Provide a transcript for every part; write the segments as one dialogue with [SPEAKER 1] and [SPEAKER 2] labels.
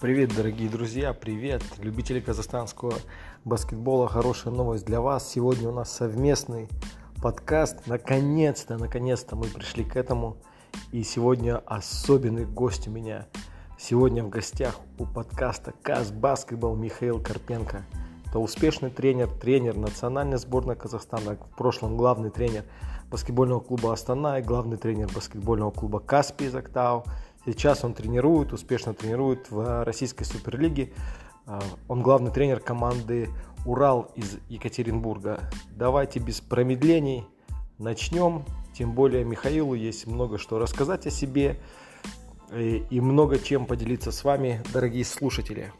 [SPEAKER 1] Привет, дорогие друзья, привет, любители казахстанского баскетбола. Хорошая новость для вас. Сегодня у нас совместный подкаст. Наконец-то, наконец-то мы пришли к этому. И сегодня особенный гость у меня. Сегодня в гостях у подкаста Каз Баскетбол Михаил Карпенко. Это успешный тренер, тренер национальной сборной Казахстана, в прошлом главный тренер баскетбольного клуба Астана и главный тренер баскетбольного клуба Каспий Зактау. Сейчас он тренирует, успешно тренирует в российской суперлиге. А, он главный тренер команды Урал из Екатеринбурга. Давайте без промедлений начнем. Тем более Михаилу есть много что рассказать о себе и много чем поделиться с вами, дорогие слушатели.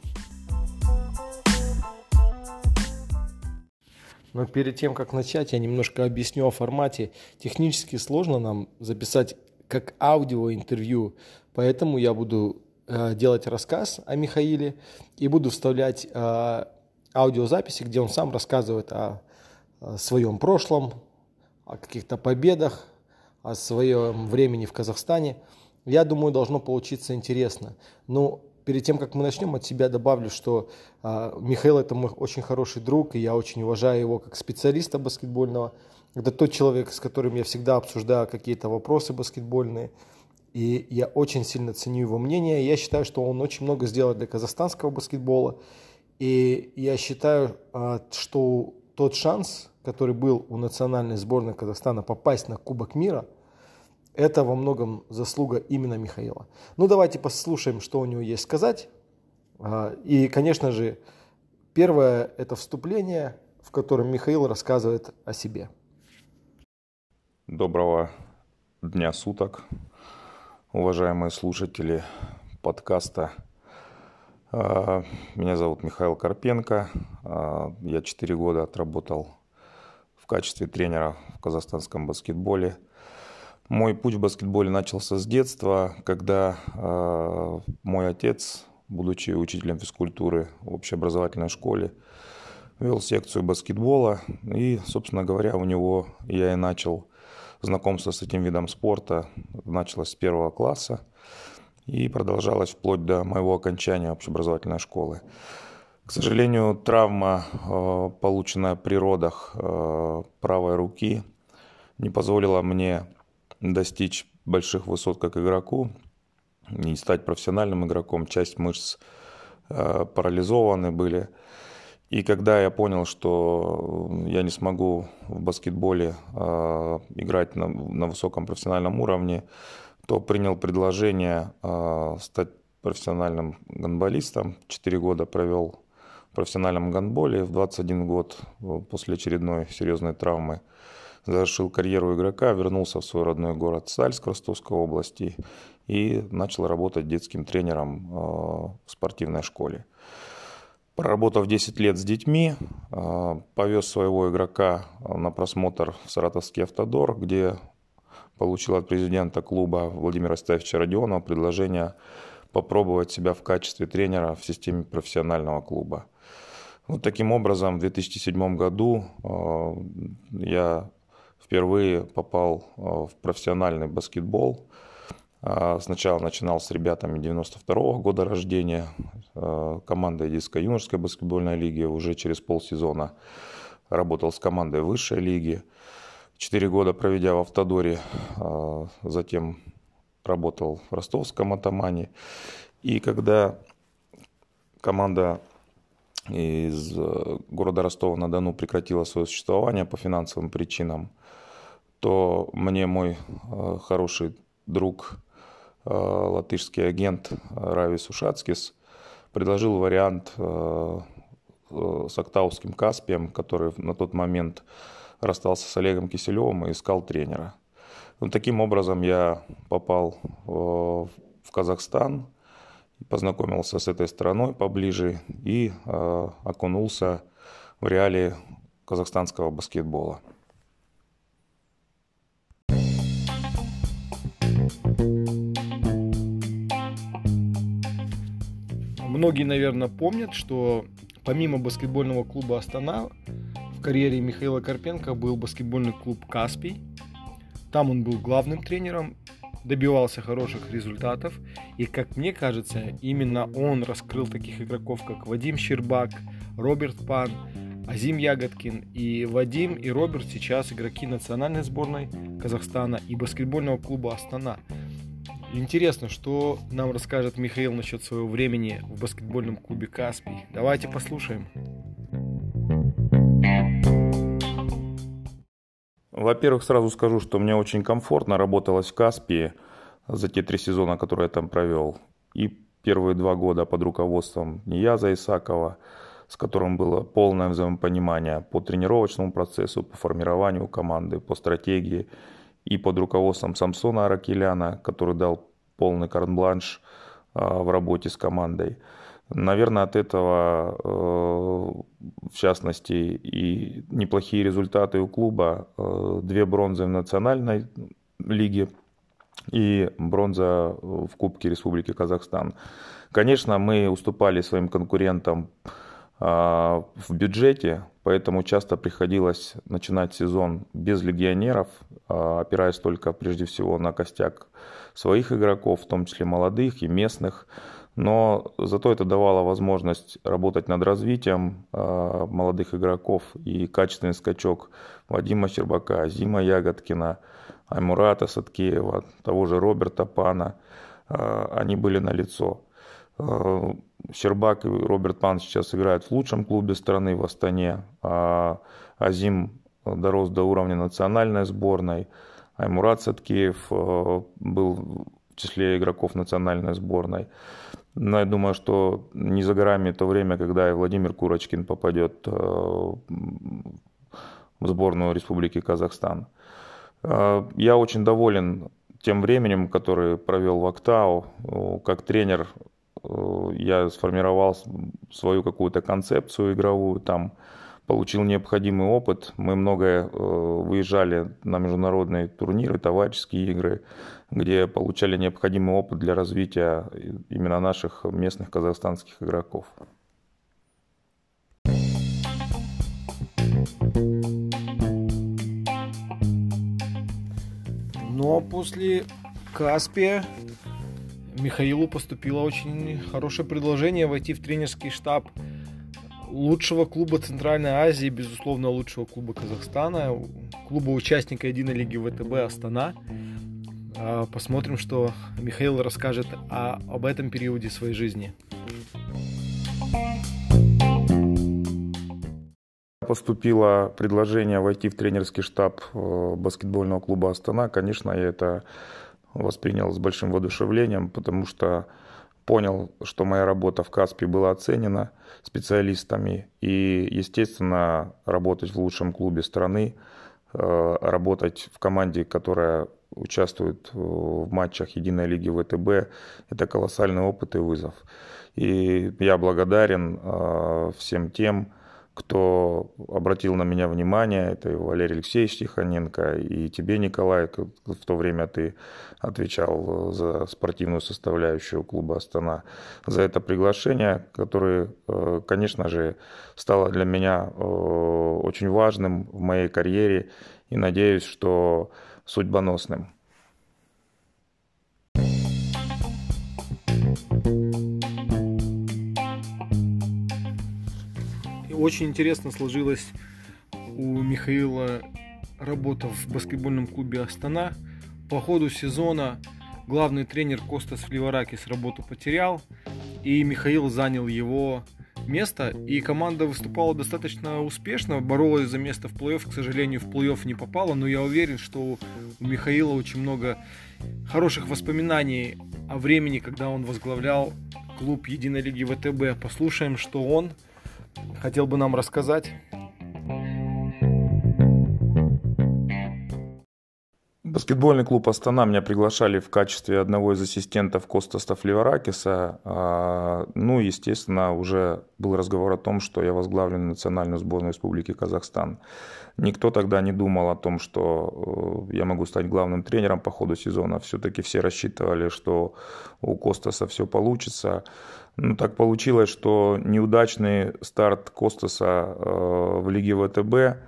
[SPEAKER 1] Но перед тем, как начать, я немножко объясню о формате. Технически сложно нам записать как аудиоинтервью, поэтому я буду э, делать рассказ о Михаиле и буду вставлять э, аудиозаписи, где он сам рассказывает о, о своем прошлом, о каких-то победах, о своем времени в Казахстане. Я думаю, должно получиться интересно. Но перед тем, как мы начнем, от себя добавлю, что э, Михаил это мой очень хороший друг, и я очень уважаю его как специалиста баскетбольного. Это тот человек, с которым я всегда обсуждаю какие-то вопросы баскетбольные. И я очень сильно ценю его мнение. Я считаю, что он очень много сделал для казахстанского баскетбола. И я считаю, а, что тот шанс, который был у национальной сборной Казахстана попасть на Кубок мира, это во многом заслуга именно Михаила. Ну давайте послушаем, что у него есть сказать. А, и, конечно же, первое это вступление, в котором Михаил рассказывает о себе.
[SPEAKER 2] Доброго дня суток, уважаемые слушатели подкаста. А, меня зовут Михаил Карпенко. А, я 4 года отработал в качестве тренера в казахстанском баскетболе. Мой путь в баскетболе начался с детства, когда а, мой отец, будучи учителем физкультуры в общеобразовательной школе, вел секцию баскетбола. И, собственно говоря, у него я и начал знакомство с этим видом спорта началось с первого класса и продолжалось вплоть до моего окончания общеобразовательной школы. К сожалению, травма, э, полученная при родах э, правой руки, не позволила мне достичь больших высот как игроку и стать профессиональным игроком. Часть мышц э, парализованы были. И когда я понял, что я не смогу в баскетболе э, играть на, на высоком профессиональном уровне, то принял предложение э, стать профессиональным гандболистом. Четыре года провел в профессиональном гандболе. В 21 год после очередной серьезной травмы завершил карьеру игрока, вернулся в свой родной город Сальск Ростовской области и начал работать детским тренером э, в спортивной школе. Проработав 10 лет с детьми, а, повез своего игрока на просмотр в Саратовский автодор, где получил от президента клуба Владимира Ставича Родионова предложение попробовать себя в качестве тренера в системе профессионального клуба. Вот таким образом в 2007 году а, я впервые попал а, в профессиональный баскетбол – а, сначала начинал с ребятами 92 -го года рождения, а, командой детско-юношеской баскетбольной лиги. Уже через полсезона работал с командой высшей лиги. Четыре года проведя в Автодоре, а, затем работал в ростовском атамане. И когда команда из города Ростова-на-Дону прекратила свое существование по финансовым причинам, то мне мой хороший друг Э, латышский агент Равис Ушацкис предложил вариант э, э, с Актауским Каспием, который на тот момент расстался с Олегом Киселевым и искал тренера. Ну, таким образом я попал в Казахстан, познакомился с этой страной поближе и окунулся в реалии казахстанского баскетбола.
[SPEAKER 1] Многие, наверное, помнят, что помимо баскетбольного клуба «Астана» в карьере Михаила Карпенко был баскетбольный клуб «Каспий». Там он был главным тренером. добивался хороших результатов. И, как мне кажется, именно он раскрыл таких игроков, как Вадим Щербак, Роберт Пан, Азим Ягодкин. И Вадим и Роберт сейчас игроки национальной сборной Казахстана и баскетбольного клуба «Астана». Интересно, что нам расскажет Михаил насчет своего времени в баскетбольном клубе «Каспий». Давайте послушаем.
[SPEAKER 2] Во-первых, сразу скажу, что мне очень комфортно работалось в Каспии за те три сезона, которые я там провел. И первые два года под руководством Нияза Исакова, с которым было полное взаимопонимание по тренировочному процессу, по формированию команды, по стратегии – и под руководством Самсона Аракеляна, который дал полный карт-бланш а, в работе с командой. Наверное, от этого, э, в частности, и неплохие результаты у клуба. Э, две бронзы в национальной лиге и бронза в Кубке Республики Казахстан. Конечно, мы уступали своим конкурентам в бюджете, поэтому часто приходилось начинать сезон без легионеров, а, опираясь только прежде всего на костяк своих игроков, в том числе молодых и местных. Но зато это давало возможность работать над развитием а, молодых игроков и качественный скачок Вадима Щербака, Зима Ягодкина, Аймурата Садкеева, того же Роберта Пана. Они были на лицо. Щербак и Роберт Пан сейчас играют в лучшем клубе страны в Астане. А Азим дорос до уровня национальной сборной. Аймурат Садкеев э, был в числе игроков национальной сборной. Но я думаю, что не за горами то время, когда и Владимир Курочкин попадет э, в сборную Республики Казахстан. Я очень доволен тем временем, которое провел в Актау. Как тренер Э, я сформировал свою какую-то концепцию игровую, там получил необходимый опыт. Мы многое э, выезжали на международные турниры, товарищеские игры, где получали необходимый опыт для развития именно наших местных казахстанских игроков.
[SPEAKER 1] А после Каспия Михаилу поступило очень хорошее предложение войти в тренерский штаб лучшего клуба Центральной Азии, безусловно, лучшего клуба Казахстана, клуба участника Единой лиги ВТБ «Астана». А, посмотрим, что Михаил расскажет о, об этом периоде своей жизни.
[SPEAKER 2] Поступило предложение войти в тренерский штаб э, баскетбольного клуба «Астана». Конечно, я это воспринял с большим воодушевлением, потому что понял, что моя работа в Каспе была оценена специалистами. И, естественно, работать в лучшем клубе страны, э, работать в команде, которая участвует в матчах Единой лиги ВТБ, это колоссальный опыт и вызов. И я благодарен э, всем тем, кто обратил на меня внимание, это и Валерий Алексеевич Тихоненко, и тебе, Николай, в то время ты отвечал за спортивную составляющую клуба «Астана», за это приглашение, которое, э, конечно же, стало для меня э, очень важным в моей карьере, и надеюсь, что судьбоносным.
[SPEAKER 1] Очень интересно сложилась у Михаила работа в баскетбольном клубе Астана. По ходу сезона главный тренер Костас Фливаракис работу потерял, и Михаил занял его место, и команда выступала достаточно успешно, боролась за место в плей-офф, к сожалению, в плей-офф не попала, но я уверен, что у Михаила очень много хороших воспоминаний о времени, когда он возглавлял клуб Единой лиги ВТБ. Послушаем, что он хотел бы нам рассказать?
[SPEAKER 2] Баскетбольный клуб «Астана» меня приглашали в качестве одного из ассистентов Костаса Фливаракиса. А, ну, естественно, уже был разговор о том, что я возглавлю национальную сборную Республики Казахстан. Никто тогда не думал о том, что э, я могу стать главным тренером по ходу сезона. Все-таки все рассчитывали, что у Костаса все получится. Ну, так получилось, что неудачный старт Костаса э, в Лиге ВТБ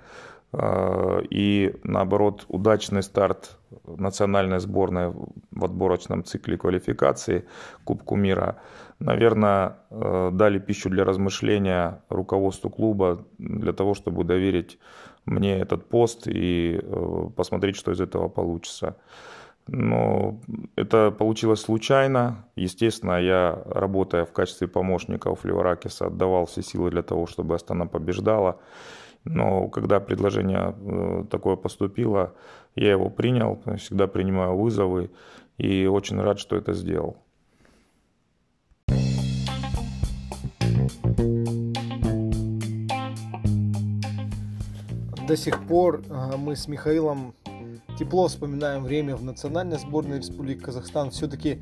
[SPEAKER 2] и наоборот, удачный старт национальной сборной в отборочном цикле квалификации Кубку мира, наверное, э, дали пищу для размышления руководству клуба для того, чтобы доверить мне этот пост и э, посмотреть, что из этого получится. Но это получилось случайно. Естественно, я, работая в качестве помощника у Флеваракиса, отдавал все силы для того, чтобы Астана побеждала. Но когда предложение э, такое поступило, я его принял, всегда принимаю вызовы и очень рад, что это сделал.
[SPEAKER 1] До сих пор э, мы с Михаилом тепло вспоминаем время в национальной сборной Республики Казахстан. Все-таки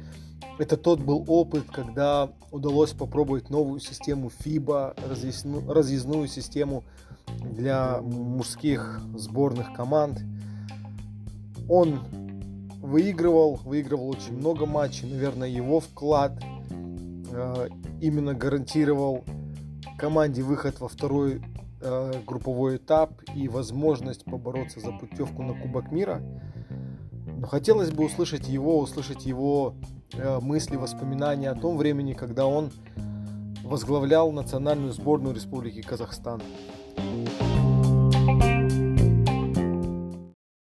[SPEAKER 1] это тот был опыт, когда удалось попробовать новую систему FIBA, разъездную систему для мужских сборных команд. Он выигрывал, выигрывал очень много матчей. Наверное, его вклад э, именно гарантировал команде выход во второй э, групповой этап и возможность побороться за путевку на Кубок мира. Но хотелось бы услышать его, услышать его мысли, воспоминания о том времени, когда он возглавлял национальную сборную Республики Казахстан.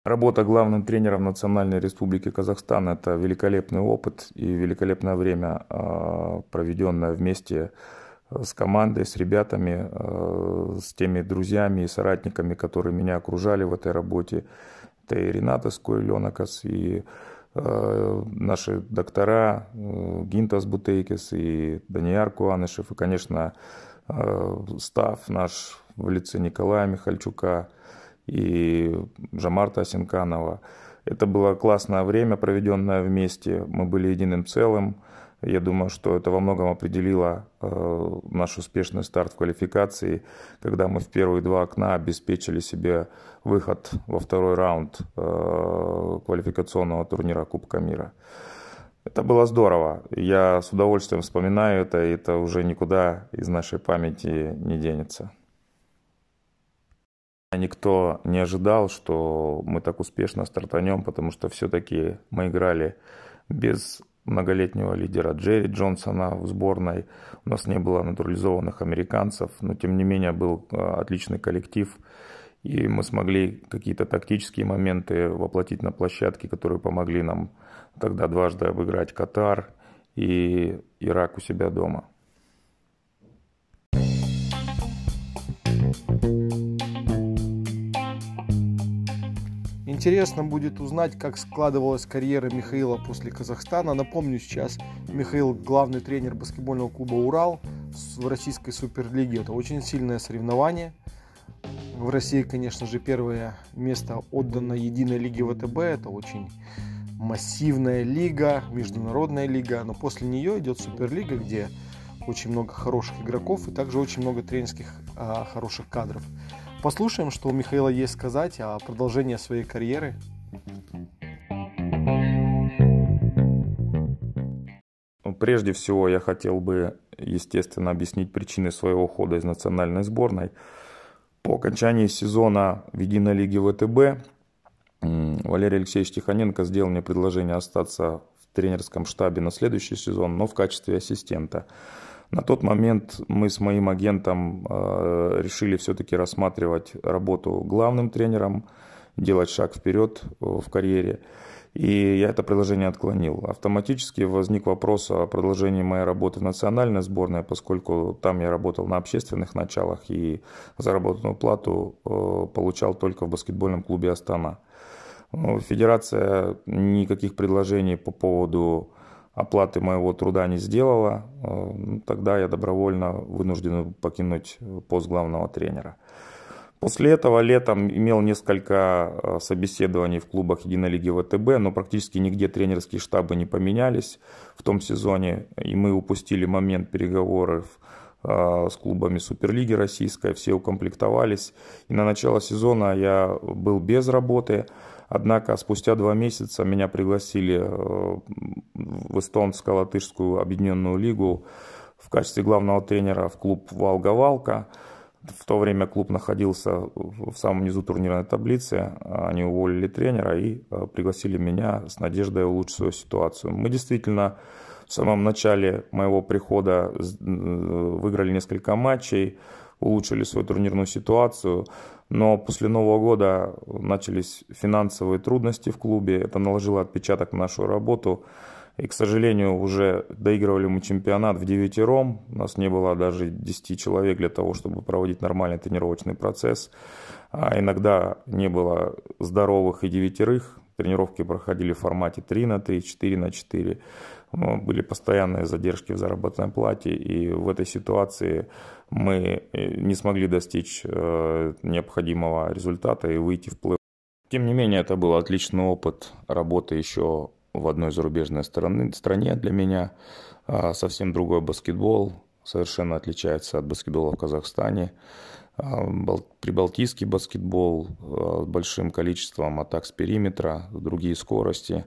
[SPEAKER 2] Работа главным тренером Национальной Республики Казахстан – это великолепный опыт и великолепное время, а, проведенное вместе с командой, с ребятами, с теми друзьями и соратниками, которые меня окружали в этой работе. Это и Рената Скойленокас, и наши доктора Гинтас Бутейкис, и Данияр Куанышев, и, конечно, став наш в лице Николая Михальчука и Жамарта Асенканова. Это было классное время, проведенное вместе. Мы были единым целым. Я думаю, что это во многом определило э, наш успешный старт в квалификации, когда мы в первые два окна обеспечили себе выход во второй раунд э, квалификационного турнира Кубка мира. Это было здорово. Я с удовольствием вспоминаю это, и это уже никуда из нашей памяти не денется. Никто не ожидал, что мы так успешно стартанем, потому что все-таки мы играли без многолетнего лидера Джерри Джонсона в сборной. У нас не было натурализованных американцев, но тем не менее был а, отличный коллектив. И мы смогли какие-то тактические моменты воплотить на площадке, которые помогли нам тогда дважды обыграть Катар и Ирак у себя дома.
[SPEAKER 1] Интересно будет узнать, как складывалась карьера Михаила после Казахстана. Напомню сейчас, Михаил главный тренер баскетбольного клуба «Урал» в российской суперлиге. Это очень сильное соревнование. В России, конечно же, первое место отдано единой лиге ВТБ. Это очень массивная лига, международная лига. Но после нее идет суперлига, где очень много хороших игроков и также очень много тренерских а, хороших кадров. Послушаем, что у Михаила есть сказать о продолжении своей карьеры.
[SPEAKER 2] Ну, прежде всего, я хотел бы, естественно, объяснить причины своего ухода из национальной сборной. По окончании сезона в единой лиге ВТБ Валерий Алексеевич Тихоненко сделал мне предложение остаться в тренерском штабе на следующий сезон, но в качестве ассистента. На тот момент мы с моим агентом э, решили все-таки рассматривать работу главным тренером, делать шаг вперед э, в карьере. И я это предложение отклонил. Автоматически возник вопрос о продолжении моей работы в национальной сборной, поскольку там я работал на общественных началах и заработанную плату э, получал только в баскетбольном клубе «Астана». Федерация никаких предложений по поводу оплаты моего труда не сделала, э, ну, тогда я добровольно вынужден покинуть пост главного тренера. После этого летом имел несколько э, собеседований в клубах Единолиги ВТБ, но практически нигде тренерские штабы не поменялись в том сезоне, и мы упустили момент переговоров э, с клубами Суперлиги Российской, все укомплектовались. И на начало сезона я был без работы, Однако спустя два месяца меня пригласили э, в эстонско-латышскую объединенную лигу в качестве главного тренера в клуб «Валга-Валка». В то время клуб находился в самом низу турнирной таблицы. Они уволили тренера и пригласили меня с надеждой улучшить свою ситуацию. Мы действительно в самом начале моего прихода выиграли несколько матчей, улучшили свою турнирную ситуацию. Но после Нового года начались финансовые трудности в клубе. Это наложило отпечаток на нашу работу. И, к сожалению, уже доигрывали мы чемпионат в девятером. У нас не было даже 10 человек для того, чтобы проводить нормальный тренировочный процесс. А иногда не было здоровых и девятерых. Тренировки проходили в формате 3 на 3, 4 на 4. Были постоянные задержки в заработной плате. И в этой ситуации мы э, не смогли достичь э, необходимого результата и выйти в плей Тем не менее, это был отличный опыт работы еще в одной зарубежной страны, стране для меня. А, совсем другой баскетбол, совершенно отличается от баскетбола в Казахстане. А, прибалтийский баскетбол а, с большим количеством атак с периметра, другие скорости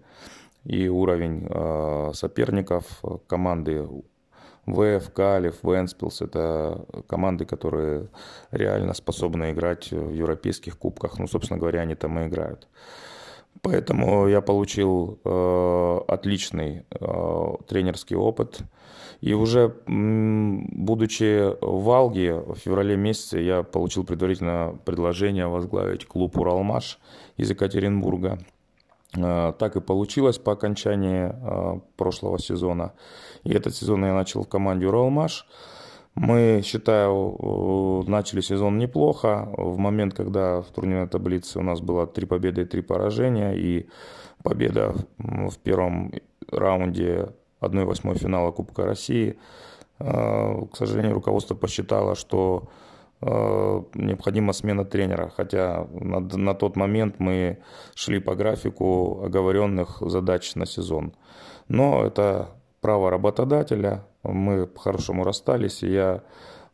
[SPEAKER 2] и уровень соперников команды ВФ, Калиф, Венспилс – это команды, которые реально способны играть в европейских кубках. Ну, собственно говоря, они там и играют. Поэтому я получил э, отличный э, тренерский опыт. И уже будучи в Валге в феврале месяце я получил предварительное предложение возглавить клуб «Уралмаш» из Екатеринбурга. Э, так и получилось по окончании э, прошлого сезона. И этот сезон я начал в команде «Уралмаш». Мы, считаю, начали сезон неплохо. В момент, когда в турнирной таблице у нас было три победы и три поражения, и победа в первом раунде 1-8 финала Кубка России, э, к сожалению, руководство посчитало, что необходима смена тренера, хотя на, на тот момент мы шли по графику оговоренных задач на сезон. Но это право работодателя, мы по-хорошему расстались, и я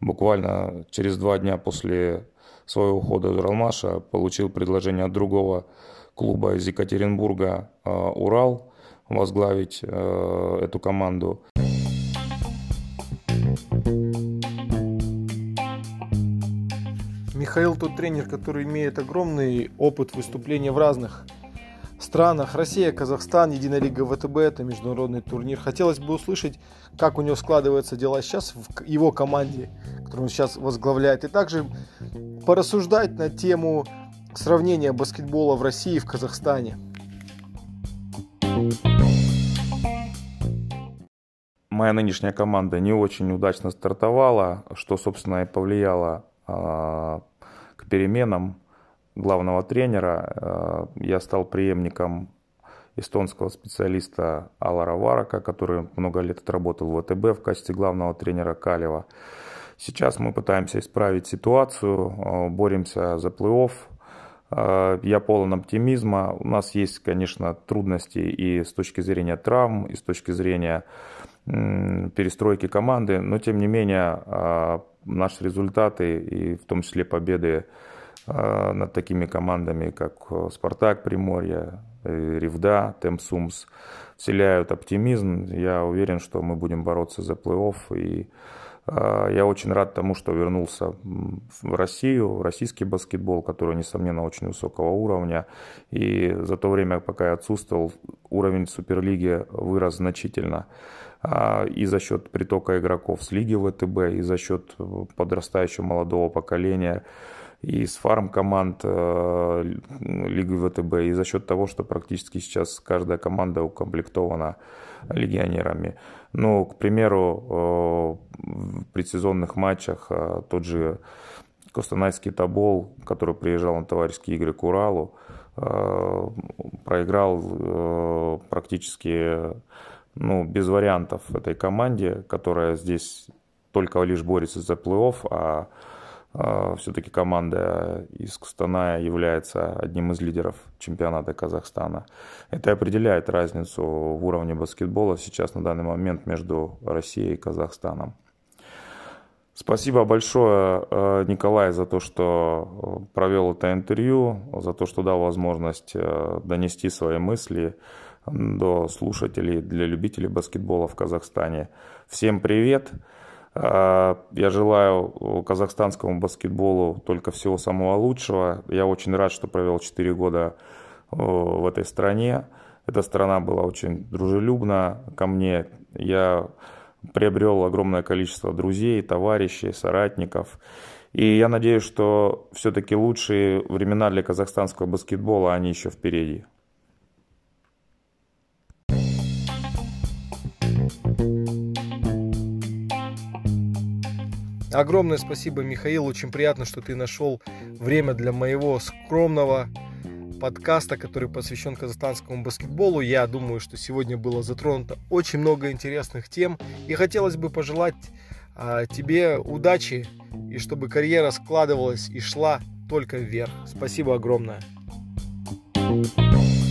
[SPEAKER 2] буквально через два дня после своего ухода из Уралмаша получил предложение от другого клуба из Екатеринбурга э, «Урал» возглавить э, эту команду.
[SPEAKER 1] Михаил тот тренер, который имеет огромный опыт выступления в разных странах. Россия, Казахстан, Единая лига ВТБ, это международный турнир. Хотелось бы услышать, как у него складываются дела сейчас в его команде, которую он сейчас возглавляет. И также порассуждать на тему сравнения баскетбола в России и в Казахстане.
[SPEAKER 2] Моя нынешняя команда не очень удачно стартовала, что, собственно, и повлияло к переменам главного тренера. Э, я стал преемником эстонского специалиста Алара Варака, который много лет отработал в ВТБ в качестве главного тренера Калева. Сейчас мы пытаемся исправить ситуацию, э, боремся за плей-офф. Э, я полон оптимизма. У нас есть, конечно, трудности и с точки зрения травм, и с точки зрения перестройки команды, но тем не менее наши результаты и в том числе победы Э, над такими командами, как э, «Спартак» Приморье, э, «Ревда», «Темсумс» вселяют оптимизм. Я уверен, что мы будем бороться за плей-офф. И я очень рад тому, что вернулся в Россию, в российский баскетбол, который, несомненно, очень высокого уровня. И за то время, пока я отсутствовал, уровень Суперлиги вырос значительно и за счет притока игроков с лиги ВТБ, и за счет подрастающего молодого поколения и с фарм команд э, Лиги ВТБ, и за счет того, что практически сейчас каждая команда укомплектована легионерами. Ну, к примеру, э, в предсезонных матчах э, тот же Костанайский Тобол, который приезжал на товарищеские игры к Уралу, проиграл практически ну, без вариантов этой команде, которая здесь только лишь борется за плей-офф, а а, Все-таки команда из Кустаная является одним из лидеров чемпионата Казахстана. Это определяет разницу в уровне баскетбола сейчас на данный момент между Россией и Казахстаном. Спасибо большое, э, Николай, за то, что э, провел это интервью, за то, что дал возможность э, донести свои мысли до слушателей, для любителей баскетбола в Казахстане. Всем привет! Я желаю казахстанскому баскетболу только всего самого лучшего. Я очень рад, что провел 4 года в этой стране. Эта страна была очень дружелюбна ко мне. Я приобрел огромное количество друзей, товарищей, соратников. И я надеюсь, что все-таки лучшие времена для казахстанского баскетбола, они еще впереди.
[SPEAKER 1] Огромное спасибо, Михаил. Очень приятно, что ты нашел время для моего скромного подкаста, который посвящен казахстанскому баскетболу. Я думаю, что сегодня было затронуто очень много интересных тем. И хотелось бы пожелать а, тебе удачи и чтобы карьера складывалась и шла только вверх. Спасибо огромное. thank you